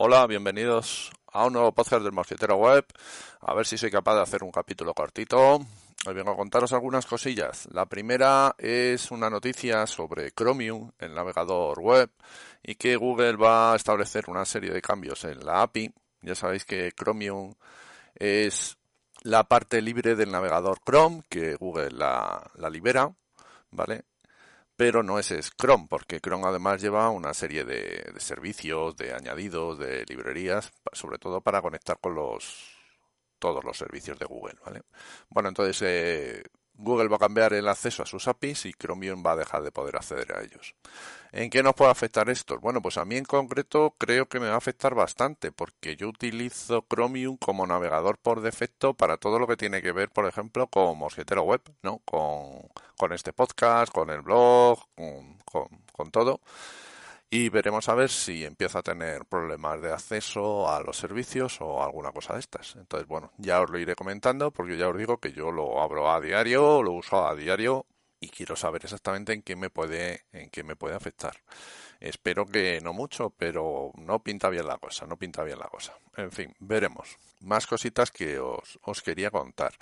Hola, bienvenidos a un nuevo podcast del Mosquetero Web. A ver si soy capaz de hacer un capítulo cortito. Hoy vengo a contaros algunas cosillas. La primera es una noticia sobre Chromium, el navegador web, y que Google va a establecer una serie de cambios en la API. Ya sabéis que Chromium es la parte libre del navegador Chrome, que Google la, la libera, ¿vale? Pero no es, Chrome, porque Chrome además lleva una serie de, servicios, de añadidos, de librerías, sobre todo para conectar con los todos los servicios de Google, ¿vale? Bueno, entonces eh, Google va a cambiar el acceso a sus APIs y Chromium va a dejar de poder acceder a ellos. ¿En qué nos puede afectar esto? Bueno, pues a mí en concreto creo que me va a afectar bastante porque yo utilizo Chromium como navegador por defecto para todo lo que tiene que ver, por ejemplo, con Mosquetero Web, ¿no? Con, con este podcast, con el blog, con, con todo y veremos a ver si empieza a tener problemas de acceso a los servicios o alguna cosa de estas. Entonces, bueno, ya os lo iré comentando porque ya os digo que yo lo abro a diario, lo uso a diario y quiero saber exactamente en qué me puede en qué me puede afectar. Espero que no mucho, pero no pinta bien la cosa, no pinta bien la cosa. En fin, veremos. Más cositas que os, os quería contar.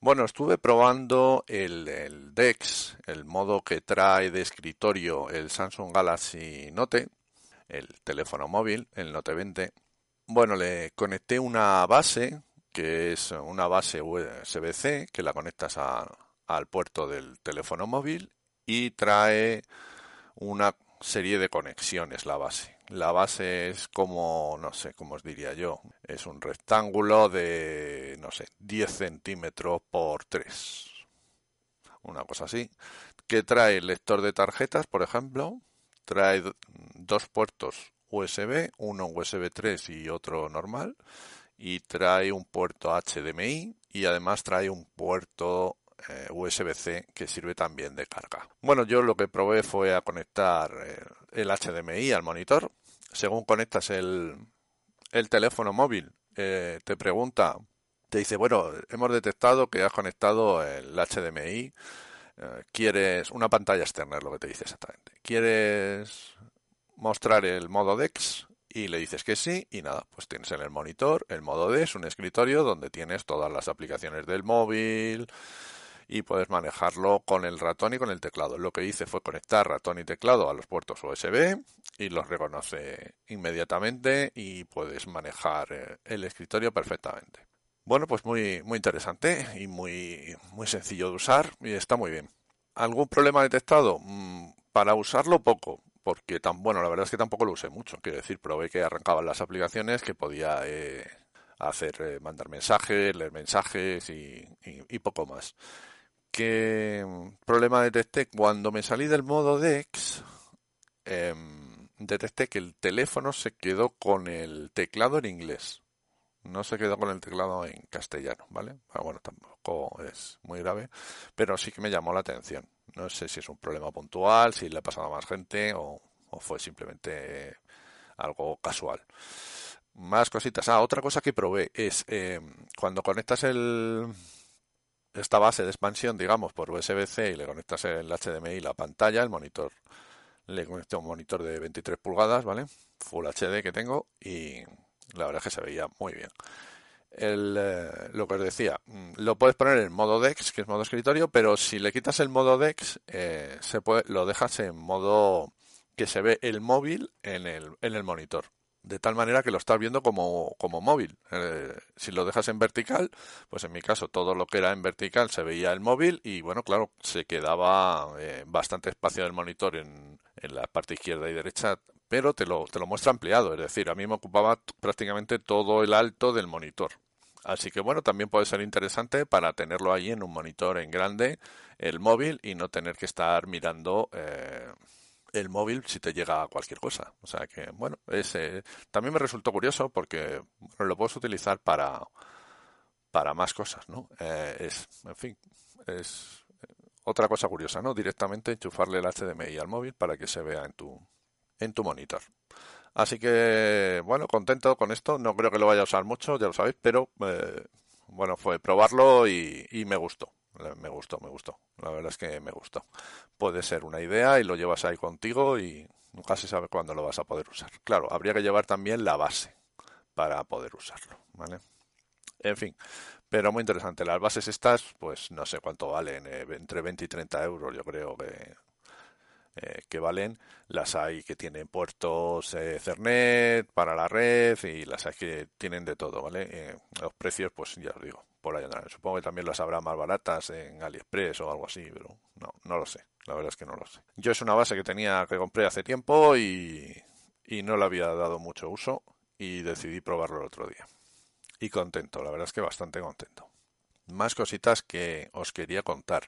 Bueno, estuve probando el, el DeX, el modo que trae de escritorio el Samsung Galaxy Note, el teléfono móvil, el Note 20. Bueno, le conecté una base, que es una base USB-C, que la conectas al puerto del teléfono móvil y trae una serie de conexiones la base. La base es como, no sé, cómo os diría yo, es un rectángulo de, no sé, 10 centímetros por 3. Una cosa así. Que trae el lector de tarjetas, por ejemplo. Trae dos puertos USB, uno USB 3 y otro normal. Y trae un puerto HDMI y además trae un puerto eh, USB-C que sirve también de carga. Bueno, yo lo que probé fue a conectar eh, el HDMI al monitor. Según conectas el, el teléfono móvil, eh, te pregunta, te dice, bueno, hemos detectado que has conectado el HDMI. quieres una pantalla externa, es lo que te dice exactamente. ¿Quieres mostrar el modo DeX? y le dices que sí y nada, pues tienes en el monitor el modo D, es un escritorio donde tienes todas las aplicaciones del móvil, y puedes manejarlo con el ratón y con el teclado. Lo que hice fue conectar ratón y teclado a los puertos USB y los reconoce inmediatamente y puedes manejar eh, el escritorio perfectamente. Bueno, pues muy, muy interesante y muy, muy sencillo de usar y está muy bien. ¿Algún problema detectado? Mm, para usarlo poco, porque tan bueno, la verdad es que tampoco lo usé mucho. Quiero decir, probé que arrancaban las aplicaciones, que podía eh, hacer, eh, mandar mensajes, leer mensajes y poco más. ¿Qué problema detecté? Cuando me salí del modo DeX, em, detecté que el teléfono se quedó con el teclado en inglés. No se quedó con el teclado en castellano, ¿vale? Ah, bueno, tampoco es muy grave, pero sí que me llamó la atención. No sé si es un problema puntual, si le ha pasado a más gente o, fue simplemente algo casual. Más cositas. Ah, otra cosa que probé es em, cuando conectas el, esta base de expansión, digamos, por USB-C y le conectas el HDMI la pantalla, el monitor, le conecté un monitor de 23 pulgadas, ¿vale? Full HD que tengo y la verdad es que se veía muy bien. El, eh, lo que os decía, mm, lo puedes poner en modo DeX, que es modo escritorio, pero si le quitas el modo DeX, eh, se puede, lo dejas en modo que se ve el móvil en el, en el monitor de tal manera que lo estás viendo como, como móvil. Eh, si lo dejas en vertical, pues en mi caso todo lo que era en vertical se veía el móvil y bueno, claro, se quedaba eh, bastante espacio del monitor en, en, la parte izquierda y derecha, pero te lo, te lo muestra ampliado, es decir, a mí me ocupaba prácticamente todo el alto del monitor. Así que bueno, también puede ser interesante para tenerlo ahí en un monitor en grande, el móvil, y no tener que estar mirando eh, el móvil si te llega cualquier cosa. O sea que, bueno, ese también me resultó curioso porque lo puedes utilizar para, para más cosas, ¿no? Eh, es, en fin, es otra cosa curiosa, ¿no? Directamente enchufarle el HDMI al móvil para que se vea en tu, en tu monitor. Así que, bueno, contento con esto. No creo que lo vaya a usar mucho, ya lo sabéis, pero, eh, bueno, fue probarlo y, y me gustó. Me gustó, me gustó. La verdad es que me gustó. Puede ser una idea y lo llevas ahí contigo y, Nunca se sabe cuándo lo vas a poder usar. Claro, habría que llevar también la base para poder usarlo, ¿vale? En fin, pero muy interesante. Las bases estas, pues no sé cuánto valen, eh, entre 20 y 30 euros yo creo que, eh, que valen. Las hay que tienen puertos eh, Cernet para la red y las hay que tienen de todo, ¿vale? los precios, pues ya os digo, por ahí andarán. Supongo que también las habrá más baratas en AliExpress o algo así, pero no, no lo sé. La verdad es que no lo sé. Yo es una base que tenía que compré hace tiempo y, y no le había dado mucho uso y decidí probarlo el otro día. Y contento, la verdad es que bastante contento. Más cositas que os quería contar.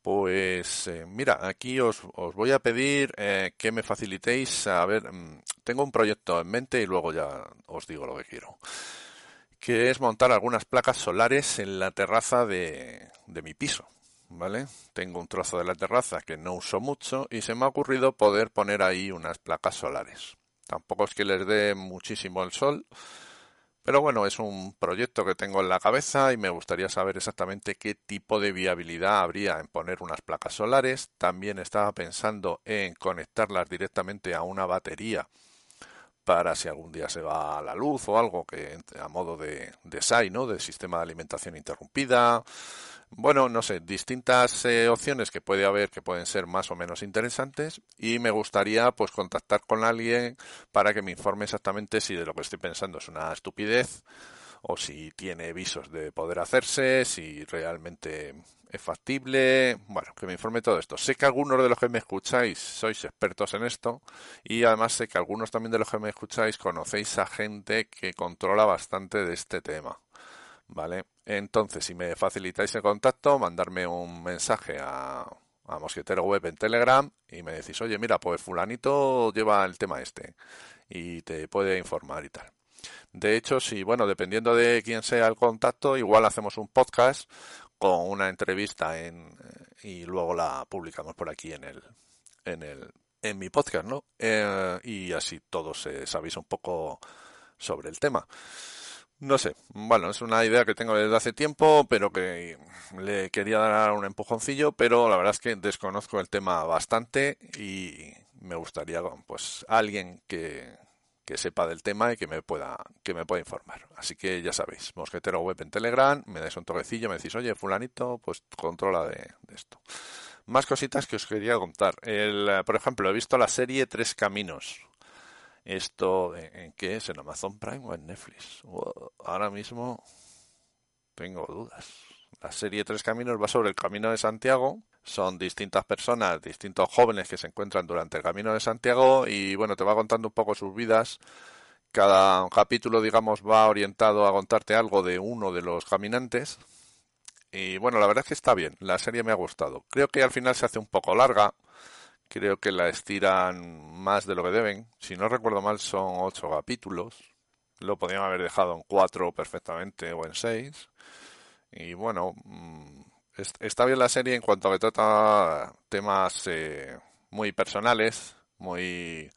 Pues eh, mira, aquí os, os, voy a pedir eh, que me facilitéis. A ver, mm, tengo un proyecto en mente y luego ya os digo lo que quiero que es montar algunas placas solares en la terraza de, de mi piso. ¿Vale? Tengo un trozo de la terraza que no uso mucho y se me ha ocurrido poder poner ahí unas placas solares. Tampoco es que les dé muchísimo el sol, pero bueno, es un proyecto que tengo en la cabeza y me gustaría saber exactamente qué tipo de viabilidad habría en poner unas placas solares. También estaba pensando en conectarlas directamente a una batería para si algún día se va la luz o algo que a modo de, de SAI, ¿no? De sistema de alimentación interrumpida. Bueno, no sé, distintas eh, opciones que puede haber que pueden ser más o menos interesantes y me gustaría pues contactar con alguien para que me informe exactamente si de lo que estoy pensando es una estupidez o si tiene visos de poder hacerse, si realmente es factible, bueno, que me informe todo esto. Sé que algunos de los que me escucháis sois expertos en esto y además sé que algunos también de los que me escucháis conocéis a gente que controla bastante de este tema. ¿Vale? Entonces, si me facilitáis el contacto, mandarme un mensaje a, a Mosquetero Web en Telegram y me decís, oye, mira, pues fulanito lleva el tema este y te puede informar y tal. De hecho, si, bueno, dependiendo de quién sea el contacto, igual hacemos un podcast con una entrevista en, eh, y luego la publicamos por aquí en el, en el, en mi podcast, ¿no? Eh, y así todos eh, sabéis un poco sobre el tema. No sé, bueno, es una idea que tengo desde hace tiempo, pero que le quería dar un empujoncillo, pero la verdad es que desconozco el tema bastante y me gustaría, pues, alguien que, que sepa del tema y que me pueda que me pueda informar. Así que ya sabéis, Mosquetero Web en Telegram, me dais un toquecillo, me decís, oye, fulanito, pues controla de, esto. Más cositas que os quería contar. El, por ejemplo, he visto la serie Tres Caminos. Esto, ¿en, qué es? ¿En Amazon Prime o en Netflix? ahora mismo tengo dudas. La serie Tres Caminos va sobre el Camino de Santiago son distintas personas, distintos jóvenes que se encuentran durante el Camino de Santiago y bueno, te va contando un poco sus vidas. Cada capítulo, digamos, va orientado a contarte algo de uno de los caminantes. Y bueno, la verdad es que está bien, la serie me ha gustado. Creo que al final se hace un poco larga, creo que la estiran más de lo que deben. Si no recuerdo mal, son ocho capítulos. Lo podrían haber dejado en cuatro perfectamente o en seis. Y bueno, mm, está bien la serie en cuanto a que trata temas eh, muy personales, muy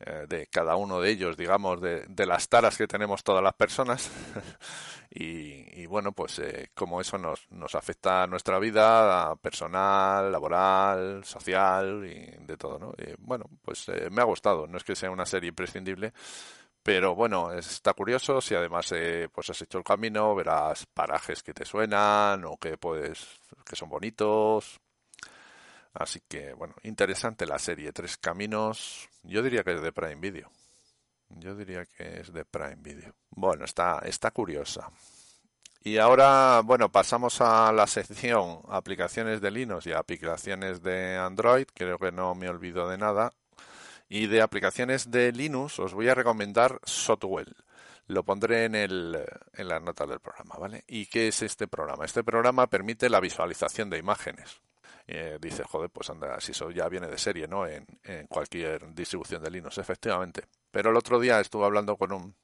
eh, de cada uno de ellos, digamos, de, las taras que tenemos todas las personas. y, bueno, pues eh, como eso nos, nos afecta a nuestra vida personal, laboral, social y de todo, ¿no? Y, bueno, pues me ha gustado. No es que sea una serie imprescindible, pero bueno, está curioso si además eh, pues has hecho el camino, verás parajes que te suenan o que puedes que son bonitos. Así que bueno, interesante la serie Tres Caminos. Yo diría que es de Prime Video. Yo diría que es de Prime Video. Bueno, está está curiosa. Y ahora, bueno, pasamos a la sección aplicaciones de Linux y aplicaciones de Android. Creo que no me olvido de nada. Y de aplicaciones de Linux os voy a recomendar Sotwell. Lo pondré en, el, en las notas del programa, ¿vale? ¿Y qué es este programa? Este programa permite la visualización de imágenes. Eh, dice, joder, pues anda, si eso ya viene de serie, ¿no? En, en cualquier distribución de Linux, efectivamente. Pero el otro día estuve hablando con un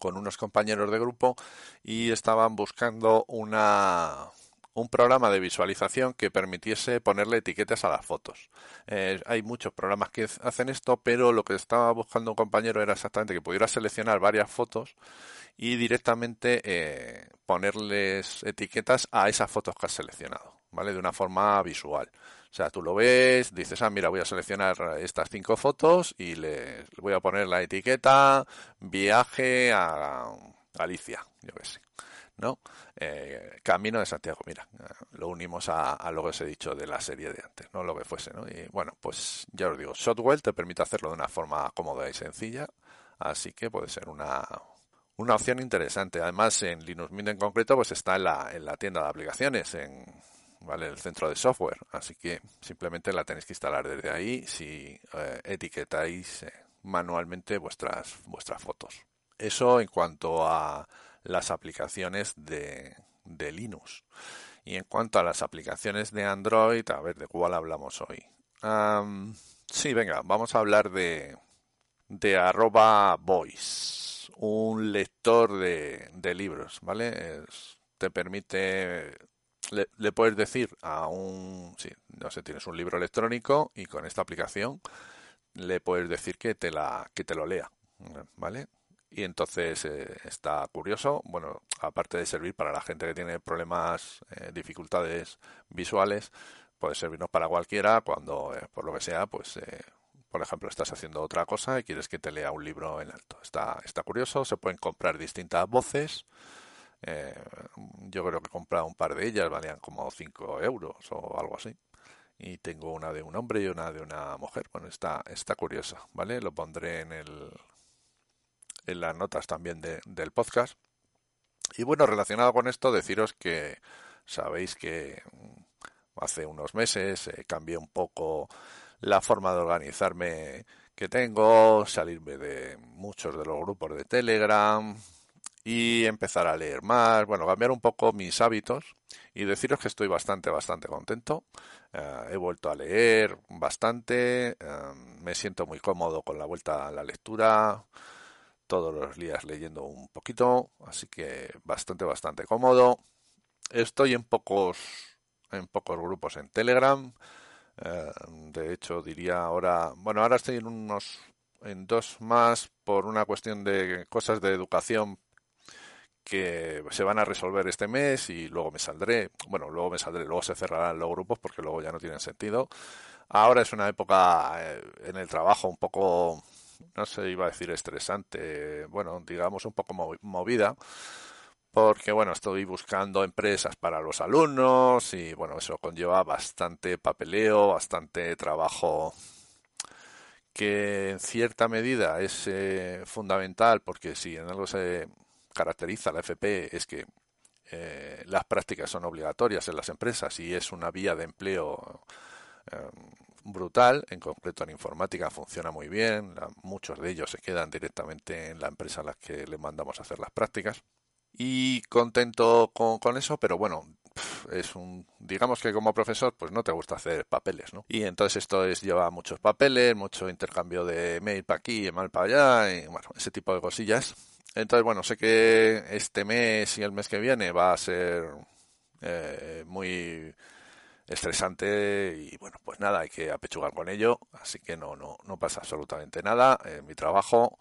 con unos compañeros de grupo y estaban buscando una un programa de visualización que permitiese ponerle etiquetas a las fotos. Eh, hay muchos programas que hacen esto, pero lo que estaba buscando un compañero era exactamente que pudiera seleccionar varias fotos y directamente eh, ponerles etiquetas a esas fotos que has seleccionado, ¿vale? De una forma visual. O sea, tú lo ves, dices, ah, mira, voy a seleccionar estas cinco fotos y le voy a poner la etiqueta viaje a Galicia, yo. ¿No? Eh, Camino de Santiago, mira, lo unimos a, lo que os he dicho de la serie de antes, no lo que fuese, ¿no? Y bueno, pues ya os digo, Shotwell te permite hacerlo de una forma cómoda y sencilla, así que puede ser una, una opción interesante. Además, en Linux Mint en concreto, pues está en la, en la tienda de aplicaciones, en ¿vale? el centro de software, así que simplemente la tenéis que instalar desde ahí si eh, etiquetáis eh, manualmente vuestras, vuestras fotos. Eso en cuanto a las aplicaciones de, de Linux. Y en cuanto a las aplicaciones de Android, a ver de cuál hablamos hoy. sí, venga, vamos a hablar de, de arroba voice, un lector de, libros, ¿vale? te permite, le, le, puedes decir a un, sí, no sé, tienes un libro electrónico y con esta aplicación le puedes decir que te la, que te lo lea, ¿vale? Y entonces eh, está curioso, bueno, aparte de servir para la gente que tiene problemas, eh, dificultades visuales, puede servirnos para cualquiera cuando, eh, por lo que sea, pues, por ejemplo, estás haciendo otra cosa y quieres que te lea un libro en alto. Está, está curioso, se pueden comprar distintas voces. yo creo que he comprado un par de ellas, valían como 5 euros o algo así y tengo una de un hombre y una de una mujer. Bueno, está, está curiosa, ¿vale? Lo pondré en el, en las notas también del podcast. Y bueno, relacionado con esto, deciros que sabéis que mm, hace unos meses eh, cambié un poco la forma de organizarme que tengo, salirme de muchos de los grupos de Telegram y empezar a leer más, bueno, cambiar un poco mis hábitos y deciros que estoy bastante, bastante contento. Eh, he vuelto a leer bastante, eh, me siento muy cómodo con la vuelta a la lectura todos los días leyendo un poquito, así que bastante, bastante cómodo. Estoy en pocos, en pocos grupos en Telegram. Eh, de hecho, diría ahora, bueno, ahora estoy en unos, en dos más por una cuestión de cosas de educación que se van a resolver este mes y luego me saldré, bueno, luego me saldré, luego se cerrarán los grupos porque luego ya no tienen sentido. Ahora es una época eh, en el trabajo un poco no se iba a decir estresante, bueno, digamos un poco movida, porque bueno, estoy buscando empresas para los alumnos y bueno, eso conlleva bastante papeleo, bastante trabajo que en cierta medida es eh, fundamental porque si en algo se caracteriza la FP es que eh, las prácticas son obligatorias en las empresas y es una vía de empleo eh, brutal, en concreto en informática funciona muy bien, muchos de ellos se quedan directamente en la empresa a la que le mandamos a hacer las prácticas. Y contento con, eso, pero bueno, es un digamos que como profesor pues no te gusta hacer papeles no y entonces esto es lleva muchos papeles mucho intercambio de mail para aquí y para allá y bueno ese tipo de cosillas. Entonces bueno sé que este mes y el mes que viene va a ser eh, muy estresante y bueno, pues nada, hay que apechugar con ello, así que no, no, no pasa absolutamente nada en mi trabajo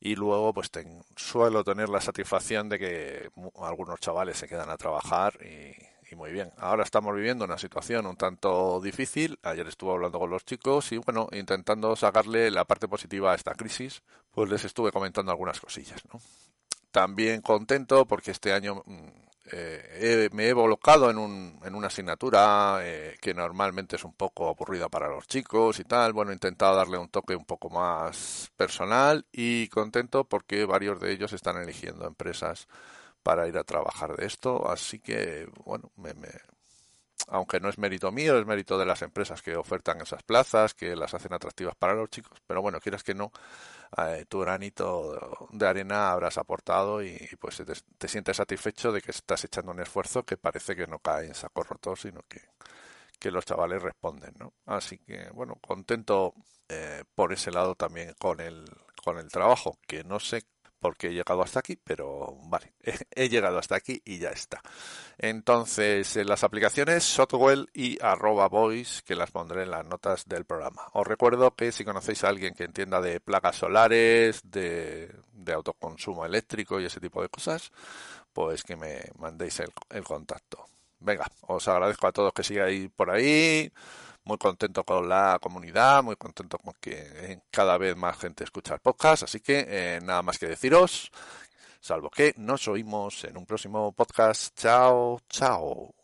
y luego pues suelo tener la satisfacción de que algunos chavales se quedan a trabajar y, y, muy bien. Ahora estamos viviendo una situación un tanto difícil, ayer estuve hablando con los chicos y bueno, intentando sacarle la parte positiva a esta crisis, pues les estuve comentando algunas cosillas, ¿no? También contento porque este año mm, eh, me he volcado en, un, en una asignatura eh, que normalmente es un poco aburrida para los chicos y tal. Bueno, he intentado darle un toque un poco más personal y contento porque varios de ellos están eligiendo empresas para ir a trabajar de esto. Así que, bueno, me, aunque no es mérito mío, es mérito de las empresas que ofertan esas plazas, que las hacen atractivas para los chicos. Pero bueno, quieras que no, eh, tu granito de arena habrás aportado y, pues te, sientes satisfecho de que estás echando un esfuerzo que parece que no cae en saco roto, sino que, que los chavales responden, ¿no? Así que, bueno, contento eh, por ese lado también con el, con el trabajo, que no sé porque he llegado hasta aquí, pero vale, he llegado hasta aquí y ya está. Entonces, en las aplicaciones Shotwell y arroba voice, que las pondré en las notas del programa. Os recuerdo que si conocéis a alguien que entienda de placas solares, de, autoconsumo eléctrico y ese tipo de cosas, pues que me mandéis el contacto. Venga, os agradezco a todos que sigáis por ahí. Muy contento con la comunidad, muy contento con que cada vez más gente escucha el podcast. Así que eh, nada más que deciros, salvo que nos oímos en un próximo podcast. Chao, chao.